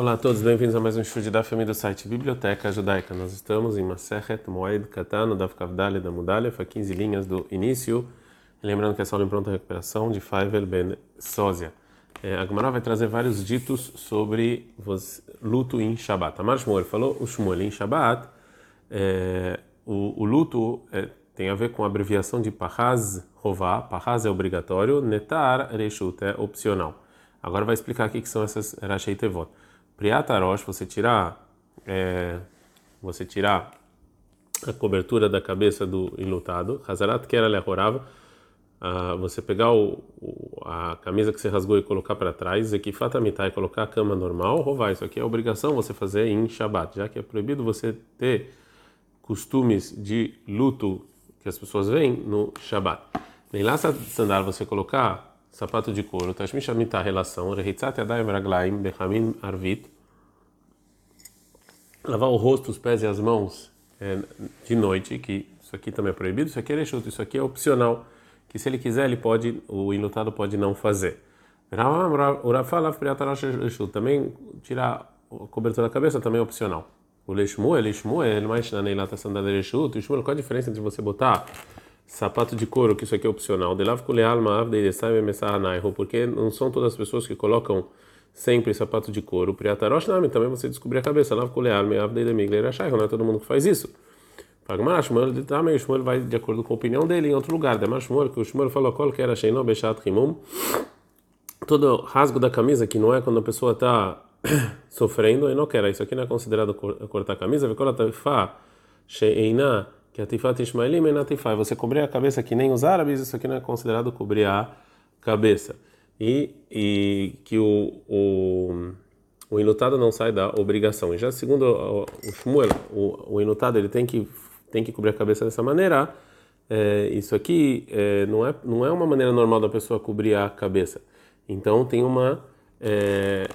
Olá a todos, bem-vindos a mais um estudo da família do site Biblioteca Judaica. Nós estamos em Masechet Moed Katano da Kavdale da Mudalef, a 15 linhas do início. Lembrando que essa aula em pronta recuperação de Faivel Ben Sozia. É, a Gemara vai trazer vários ditos sobre luto em Shabbat. Amar Shmuel falou o Shmuel em Shabbat. É, o, o, luto é, tem a ver com a abreviação de Pahaz Rová. Pahaz é obrigatório, Netar Reshut é opcional. Agora vai explicar o que são essas Rashei Tevot. Priatarosh, você tirar, é, você tirar a cobertura da cabeça do enlutado. Hazarat Kera Lehorava uh, você pegar o, o, a camisa que você rasgou e colocar para trás, e e colocar a cama normal, rouvar. Isso aqui é obrigação você fazer em Shabat, já que é proibido você ter costumes de luto que as pessoas veem no Shabat. Nem lá sandália você colocar sapato de couro, tashmish a relação, rehitzat yadayim raglaim bechamin arvit, lavar o rosto, os pés e as mãos é, de noite, que isso aqui também é proibido, isso aqui é lexuto, isso aqui é opcional que se ele quiser, ele pode, o enlutado pode não fazer. Também tirar a cobertura da cabeça também é opcional. O Leshmuel, Leshmuel, mais na neilata sandália Leshut, Leshmuel, qual a diferença entre você botar sapato de couro, que isso aqui é opcional, de lav desai mesahanairo, porque não são todas as pessoas que colocam sempre sapato de couro. Priatarosh também você descobrir a cabeça, lav kulealma avdei demigler não é todo mundo que faz isso. Fala Shmuel também, o Shmuel vai de acordo com a opinião dele em outro lugar. Shmuel, que o Shmuel falou qual que era Sheinó Bechat Rimum. Todo rasgo da camisa, que não é quando a pessoa está sofrendo, e não quer. Isso aqui não é considerado cortar a camisa. Vê qual a taifá, Sheina, que a tifat Ishmaelim e. Você cobrir a cabeça que nem os árabes, isso aqui não é considerado cobrir a cabeça. E, e que o, o o não sai da obrigação. E já segundo o Shmuel, o, o ele tem que tem que cobrir a cabeça dessa maneira. É, isso aqui é, não, é, não é uma maneira normal da pessoa cobrir a cabeça. Então tem uma é,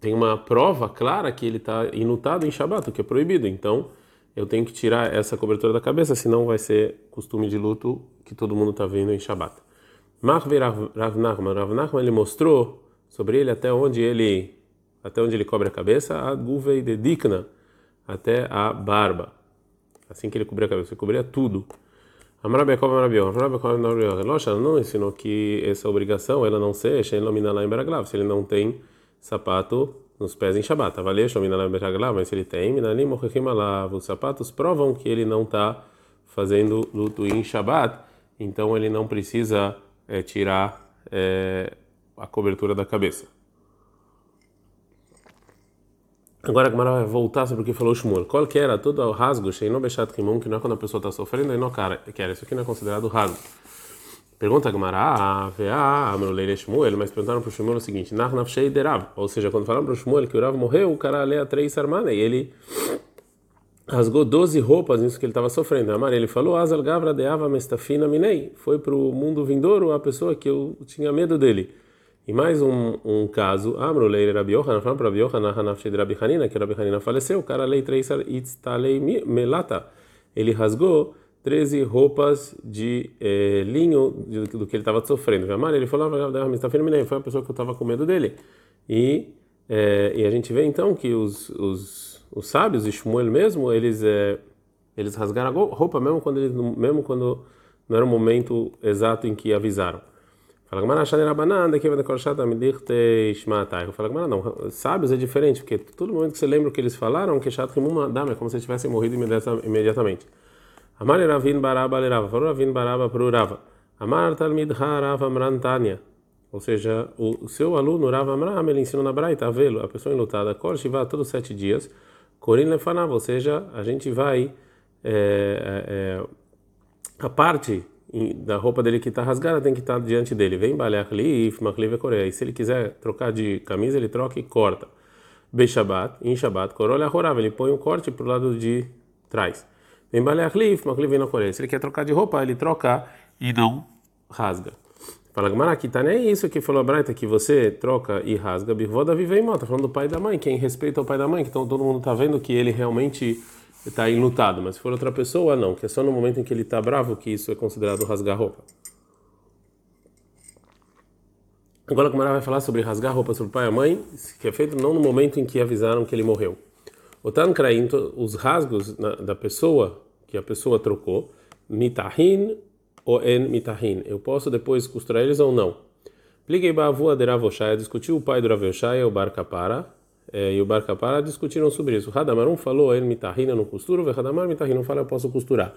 tem uma prova clara que ele está inutado em Shabat, o que é proibido. Então eu tenho que tirar essa cobertura da cabeça, senão vai ser costume de luto que todo mundo está vendo em Shabat. Mahve Rav Nachman, Rav Nachman ele mostrou sobre ele até onde ele até onde ele cobre a cabeça, a guvei de dikna, até a barba. Assim que ele cobria a cabeça, ele cobria tudo. Amarabiakov Amarabior, Amarabiakov Amarabior, Locha não ensinou que essa obrigação ela não ser Shein lá em Beraglav, se ele não tem sapato nos pés em Shabbat. Avalia Shomina lá em Beraglav, mas se ele tem, Minalim Mochechim Alav, os sapatos provam que ele não está fazendo luto em Shabbat, então ele não precisa é, tirar é, a cobertura da cabeça. Agora a Gemara vai voltar sobre o que falou Shmuel. Qual que era todo o rasgo, Sheino Bechat Kimon, que não é quando a pessoa está sofrendo e não quer. Isso aqui não é considerado rasgo. Pergunta a Gemara, ah, ah, Amrulei Shmuel, mas perguntaram para o Shmuel o seguinte, Narnaf Shei ou seja, quando falaram para o Shmuel que o Rav morreu, o cara lê a três armada e ele rasgou 12 roupas nisso que ele estava sofrendo. Amar, ele falou, Azal Gavra Deava Mestafina Minei, foi para o mundo vindouro a pessoa que eu tinha medo dele. E mais um, um caso, Amrulei Rabi Yohanan, falando para Rabi Hanafshed Rabi Hanina, que Rabi Hanina faleceu, o cara lei três itztalei melata, ele rasgou 13 roupas de eh, linho do, do, que ele estava sofrendo. Amar, ele falou, foi a pessoa que eu estava com medo dele. E, eh, e a gente vê então que os, os, os sábios, Shmuel mesmo, eles, eh, eles rasgaram a roupa mesmo quando, eles, mesmo quando não era o momento exato em que avisaram. Fala Gamara, Shane banana que vai decorar chata, me dirte shmatai. Fala Gamara, não, sábios é diferente, porque todo momento que você lembra o que eles falaram, que chato que uma dama, é como se tivessem morrido imediatamente. Amar Ravin Baraba Lerava, falou Ravin Baraba para o Rava. Amar Talmid Rava Amrantania. Ou seja, o seu aluno Rava Amram, ele ensina na Braita, a vê-lo, a pessoa enlutada, Kol Shiva todos os sete dias, Corin Lefanav, ou seja, a gente vai, é, é, a parte da roupa dele que está rasgada tem que estar tá diante dele. Vem baleach liif, makliv coreia. E se ele quiser trocar de camisa, ele troca e corta. Beishabat, em Shabat, corolha horava, ele põe um corte para o lado de trás. Vem baleach liif, makliv na coreia. Se ele quer trocar de roupa, ele troca e não rasga. Fala Gamara, aqui tá nem isso que falou a Braita, que você troca e rasga, birvoda vive em mota, falando do pai e da mãe, quem respeita o pai e da mãe, que então todo mundo tá vendo que ele realmente está enlutado, mas se for outra pessoa, não, que é só no momento em que ele está bravo que isso é considerado rasgar roupa. Agora a vai falar sobre rasgar roupa sobre o pai e a mãe, que é feito não no momento em que avisaram que ele morreu. O Tankraim, os rasgos da pessoa que a pessoa trocou, mitahin ou en mitahin. Eu posso depois costurar eles ou não. Pliguei Bavua de Ravoshaya, discutiu o pai do Ravoshaya, o Bar Kapara, é, e o Bar Kapara discutiram sobre isso. Hadamar um falou, en mitahin, eu não costuro, ve Hadamar mitahin não fala, eu posso costurar.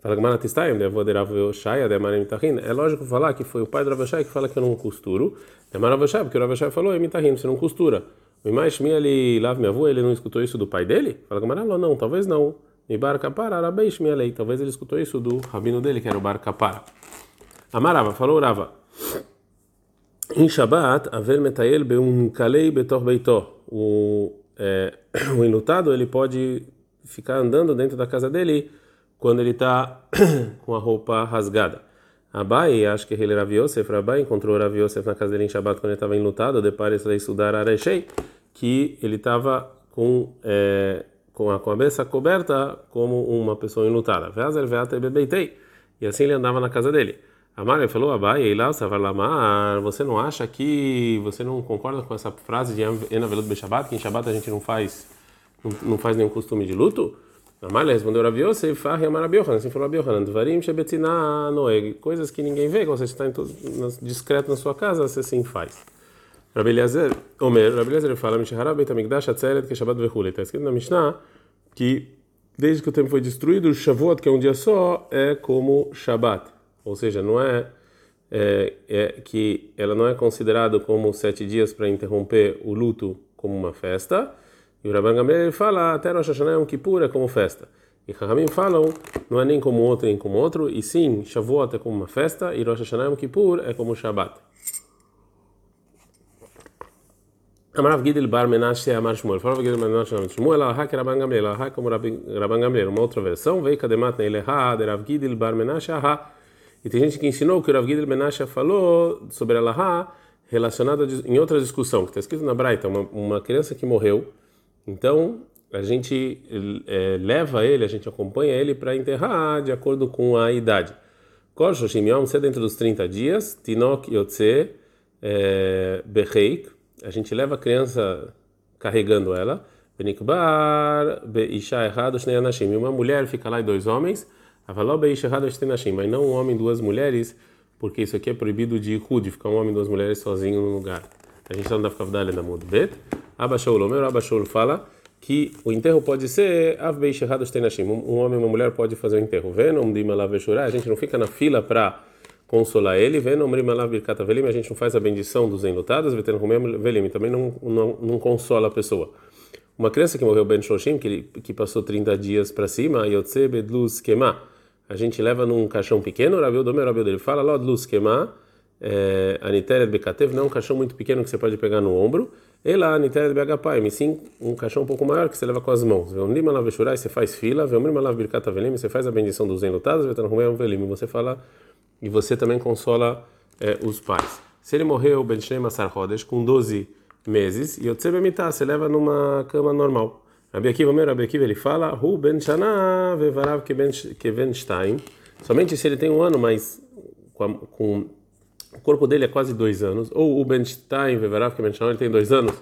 Fala Gmana Tistayim, de Avua de Ravoshaya, de Amar mitahin. É lógico falar que foi o pai do Ravoshaya que fala que eu não costuro. De Amar Ravoshaya, porque o Ravoshaya falou, en mitahin, você não costura. O Imai Shmi, ele lava minha avó, ele não escutou isso do pai dele? Fala Gmana, não, talvez não. E Bar Kapara, Arabai Shmi, lei. Talvez ele escutou isso do rabino dele, que era o Bar Kapara. Amarava, falou Rava. Em Shabbat, haver metael beum kalei betor beitó. O, é, o enlutado ele pode ficar andando dentro da casa dele quando ele está com a roupa rasgada. Abai, acho que ele era Yosef, Abai encontrou Rav Yosef na casa dele em Shabbat quando ele estava enlutado, depois ele estudar Areshei, que ele estava com é, com a cabeça coberta como uma pessoa enlutada. E assim ele andava na casa dele. A Maria falou, Abai, lá você não acha que, você não concorda com essa frase de Enavelut Beshabat, que em Shabbat a gente não faz, não, faz nenhum costume de luto? A Maria respondeu, Rav Yosef, Farri Amar Abiohan, assim falou Abiohan, Dvarim Shebetzina Noeg, coisas que ninguém vê, quando você está discreto na sua casa, você sim faz. Rabi Eliezer, Omer, Rabi Eliezer fala, Mishahara Beit HaMikdash Atzeret que Shabbat Vechule, está escrito na Mishnah que desde que o tempo foi destruído, o Shavuot, que é um dia só, é como Shabbat. Ou seja, não é, é, é que ela não é considerada como sete dias para interromper o luto como uma festa. E o Rabban Gamliel fala, até Rosh Hashanah um Kippur, é como festa. E Rahamim falam, não é nem como outro, nem como outro, e sim, Shavuot é como uma festa, e Rosh Hashanah um Kippur, é como Shabbat. Amarav Gidel Bar Menashe Amar Shmuel. Falava Gidel Menashe Amar Shmuel. Alaha que Rabban Gamliel. Alaha como Rabban Gamliel. Uma outra versão. Veio Kademat Neileha de Rav Gidel Bar Menashe. E tem gente que ensinou que o Rav Gidel Menashe falou sobre Alaha relacionada em outra discussão, que está escrito na Braita, uma, criança que morreu. Então, a gente é, leva ele, a gente acompanha ele para enterrar de acordo com a idade. Kol Shoshim se dentro dos 30 dias, Tinok Yotze Becheik, a gente leva a criança carregando ela, Benikbar, Beisha errado, Anashim. Uma mulher fica lá e dois homens, Avaló Beisha errado, Anashim. Mas não um homem e duas mulheres, porque isso aqui é proibido de Hud, ficar um homem e duas mulheres sozinho no lugar. A gente não dá para na mudo. Bet, Abashou Lomer, Abashou fala que o enterro pode ser Av Beisha errado, Anashim. Um homem e uma mulher pode fazer o enterro. Venom, Dimalav A gente não fica na fila para consolar ele, vendo a gente não faz a bendição dos enlutados, velim, também não, não, não consola a pessoa. Uma criança que morreu Ben Shoshim, que, que passou 30 dias para cima, Bedluz a gente leva num caixão pequeno, Rabiu Domer, Rabiu dele fala, lá Dluz Kema, é, Aniteret Bekatev, não é um caixão muito pequeno que você pode pegar no ombro, e lá Aniteret Begapai, mas sim um caixão um pouco maior que você leva com as mãos. Veomrim Alav Beshurai, você faz fila, Veomrim Alav Birkata Velim, você faz a bendição dos enlutados, Vetanhumem Velim, você fala e você também consola é, os pais. Se ele morreu, Ben Shnei Masar Hodesh, com 12 meses, e Yotzebe Mitah, você leva numa cama normal. Rabi Akiva, meu Rabi Akiva, ele fala, Hu Ben Shana Vevarav Keven Stein, somente se ele tem um ano, mas com, com o corpo dele é quase dois anos, ou o Ben Stein Vevarav Keven Shana, ele tem dois anos,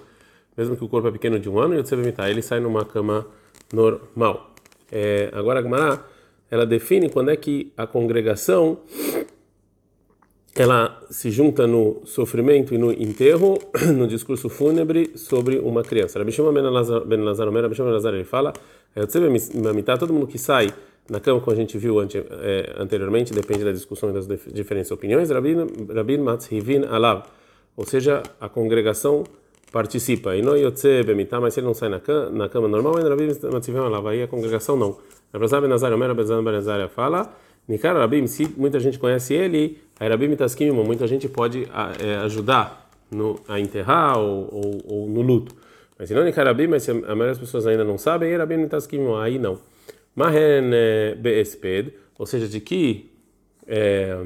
mesmo que o corpo é pequeno de um ano, Yotzebe Mitah, ele sai numa cama normal. É, agora a Gemara, ela define quando é que a congregação ela se junta no sofrimento e no enterro, no discurso fúnebre sobre uma criança. Rabi Shimon ben Lazar, Rabi Shimon ben Lazar, ele fala, todo mundo que sai na cama, como a gente viu é, anteriormente, depende da discussão e das diferentes opiniões, Rabin Matzhivin Alav, ou seja, a congregação participa. E no mas se ele não sai na cama, na cama normal, Rabin Matzhivin Alav, aí a congregação não. Rabi Nazar, Omer, Rabi Nazar fala, Nikar Rabim, se muita gente conhece ele, aí Rabim Mitaskim, muita gente pode é, ajudar no, a enterrar ou, ou, ou, no luto. Mas se não Nikar Rabim, mas a maioria das pessoas ainda não sabem, aí Rabim Mitaskim, aí não. Mahen é, Beesped, ou seja, de que é,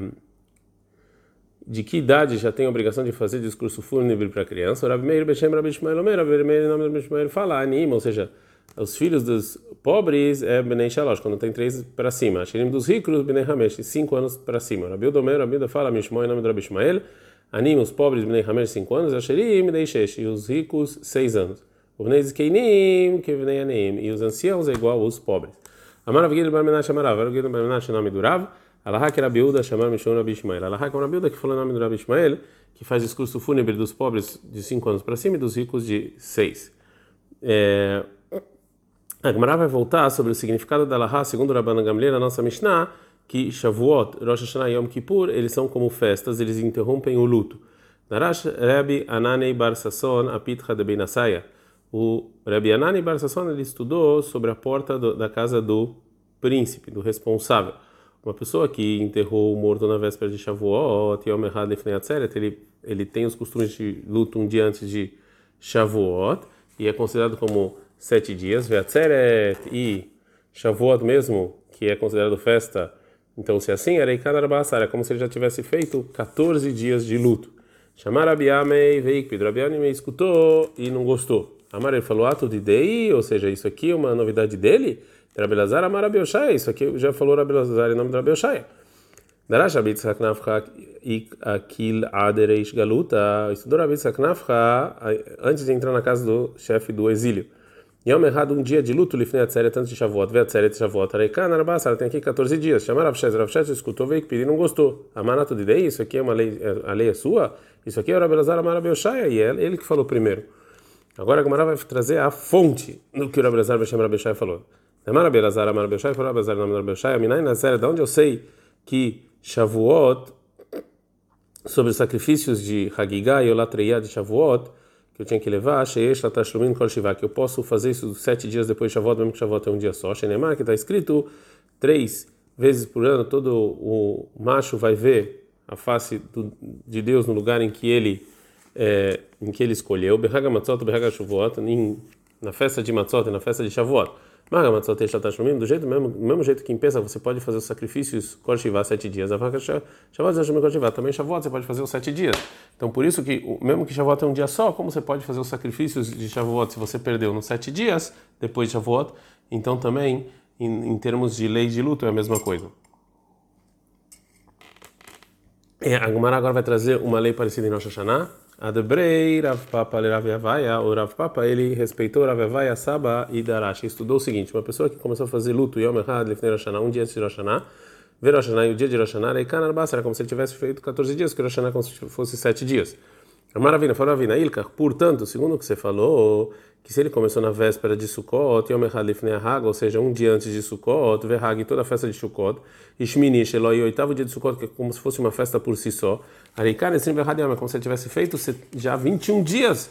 de que idade já tem a obrigação de fazer discurso fúnebre para criança? Rabi Meir Beshem Rabi Shmuel Omer, Rabi Meir nome Rabi Shmuel fala, anima, ou seja, os filhos dos pobres é Benei Shalosh, quando tem três para cima. Shirim dos ricos, Benei Hamesh, cinco anos para cima. Rabi Domer, Rabi fala, Mishmoy, nome do Rabi Ishmael, Anim, os pobres, Bnei Hamer, 5 anos, Asherim, Bnei Shesh, e os ricos, 6 anos. O Bnei Zkeinim, que Bnei Aneim, e os anciãos é igual aos pobres. Amar Avgil Barmenash Amarav, Avgil Barmenash, nome do Rav, Alahá que era Biúda, chamar Mishon Rabi Ishmael. Alahá que era Biúda, que falou o nome do Rabi Ishmael, que faz discurso fúnebre dos pobres de 5 anos para cima e dos ricos de 6. É... A Gemara vai voltar sobre o significado da Alahá, segundo Rabban Gamliel, a nossa Mishnah, que Shavuot, Rosh Hashanah e Yom Kippur, eles são como festas, eles interrompem o luto. Narash Rabbi Anani Bar Sasson Apitcha de Benasaya. O Rabbi Anani Bar Sasson ele estudou sobre a porta do, da casa do príncipe, do responsável. Uma pessoa que enterrou o morto na véspera de Shavuot, Yom Echad Lefnei Atzeret, ele ele tem os costumes de luto um dia antes de Shavuot e é considerado como sete dias. Veatzeret e Shavuot mesmo, que é considerado festa então, se assim, era Ikanarbassar, é como se ele já tivesse feito 14 dias de luto. Chamar Abiamei, veio Pedro Abiamei escutou e não gostou. Amar ele falou ato de Dei, ou seja, isso aqui é uma novidade dele. Rabelazar Amar Abioshaya, isso aqui já falou Rabelazar em nome de Rabioshaya. Darash Akil Adereish Galuta, estudou Abit Saknafcha antes de entrar na casa do chefe do exílio. Yom errado um dia de luto, lifnei atzeret antes de Shavuot, ve atzeret Shavuot, areikan arabasar, tem aqui 14 dias. Chamar Avshez, Avshez escutou, veio que pedir não gostou. Amanato de dei, isso aqui é uma lei, a lei é sua? Isso aqui é o Rabelazar Amar Abelshaya, e é ele que falou primeiro. Agora a Gemara vai trazer a fonte do que o Rabelazar Beshem Rabelshaya falou. Amar Abelazar Amar Abelshaya falou Rabelazar Amar Abelshaya, Minai Nazeret, da onde eu sei que Shavuot, sobre os sacrifícios de Hagigah e Olatreia de Shavuot, que eu tinha que levar, Sheish Latashlumin Kol Shiva, que eu posso fazer isso sete dias depois de Shavuot, mesmo que Shavuot é um dia só. Shenemar, que está escrito três vezes por ano, todo o macho vai ver a face do, de Deus no lugar em que ele é, em que ele escolheu. Berraga Matzot, Berraga Shavuot, na festa de Matzot e na festa de Shavuot do jeito mesmo, mesmo jeito que em Pesach você pode fazer os sacrifícios Kol Shivá sete dias, também Shavuot você pode fazer os sete dias. Então por isso que, mesmo que Shavuot é um dia só, como você pode fazer os sacrifícios de Shavuot se você perdeu nos sete dias, depois de Shavuot, então também em, em termos de lei de luto é a mesma coisa. E a Gumara agora vai trazer uma lei parecida em Rosh Hashanah, Adebrei Rav Papa Rav Yavaya, o Rav Papa ele respeitou Rav Yavaya Saba e Darash. Estudou o seguinte: uma pessoa que começou a fazer luto Yom Echad Lefnei Rosh um dia antes de Rosh Hashanah, ver Rosh e o dia de Rosh Hashanah, era como se ele tivesse feito 14 dias, que Rosh Hashanah como se fosse 7 dias. Maravilha, falou Ravina, Ilka, portanto, segundo o que você falou, que se ele começou na véspera de Sukkot, Yom Echad Lifnei Hag, ou seja, um dia antes de Sukkot, Verhag, toda a festa de Sukkot, Ishmini, Sheloi, oitavo dia de Sukkot, que é como se fosse uma festa por si só, Arikar, Esrim Verhad Yom, é como se ele tivesse feito já 21 dias.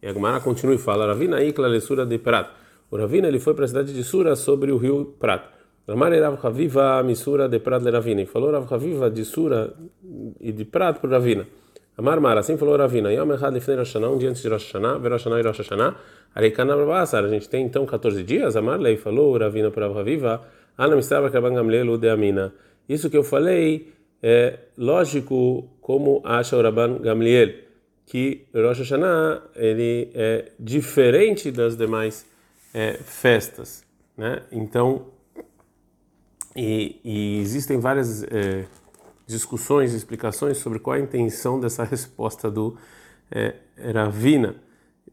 E a Gemara continua e fala, Ravina, Ikla, Lesura de Prat. O Ravina, ele foi para a cidade de Sura, sobre o rio Prat. Ramar Rav Haviva, Misura de Prat, Ravina. E falou Rav Haviva de Sura e de Prat para Ravina. Amar Mar, assim falou Ravina, Yom Echad Lifnei Rosh Hashanah, um dia antes de Rosh Hashanah, Ver Rosh Hashanah e Rosh Hashanah, Areikana Babasar, a gente tem então 14 dias, Amar Lei falou Ravina para Raviva, Ana Mistava Kaban Gamliel de Amina. Isso que eu falei é lógico como acha o Rabban Gamliel, que Rosh Hashanah ele é diferente das demais é, festas, né? Então, e, e existem várias é, discussões e explicações sobre qual a intenção dessa resposta do é, Ravina.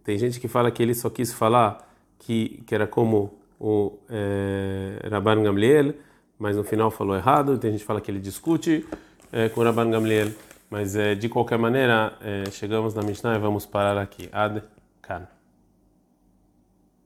Tem gente que fala que ele só quis falar que, que era como o é, Rabban Gamliel, mas no final falou errado. Tem gente que fala que ele discute é, com o Rabban Gamliel, mas é, de qualquer maneira é, chegamos na Mishnah e vamos parar aqui. Ad Kan.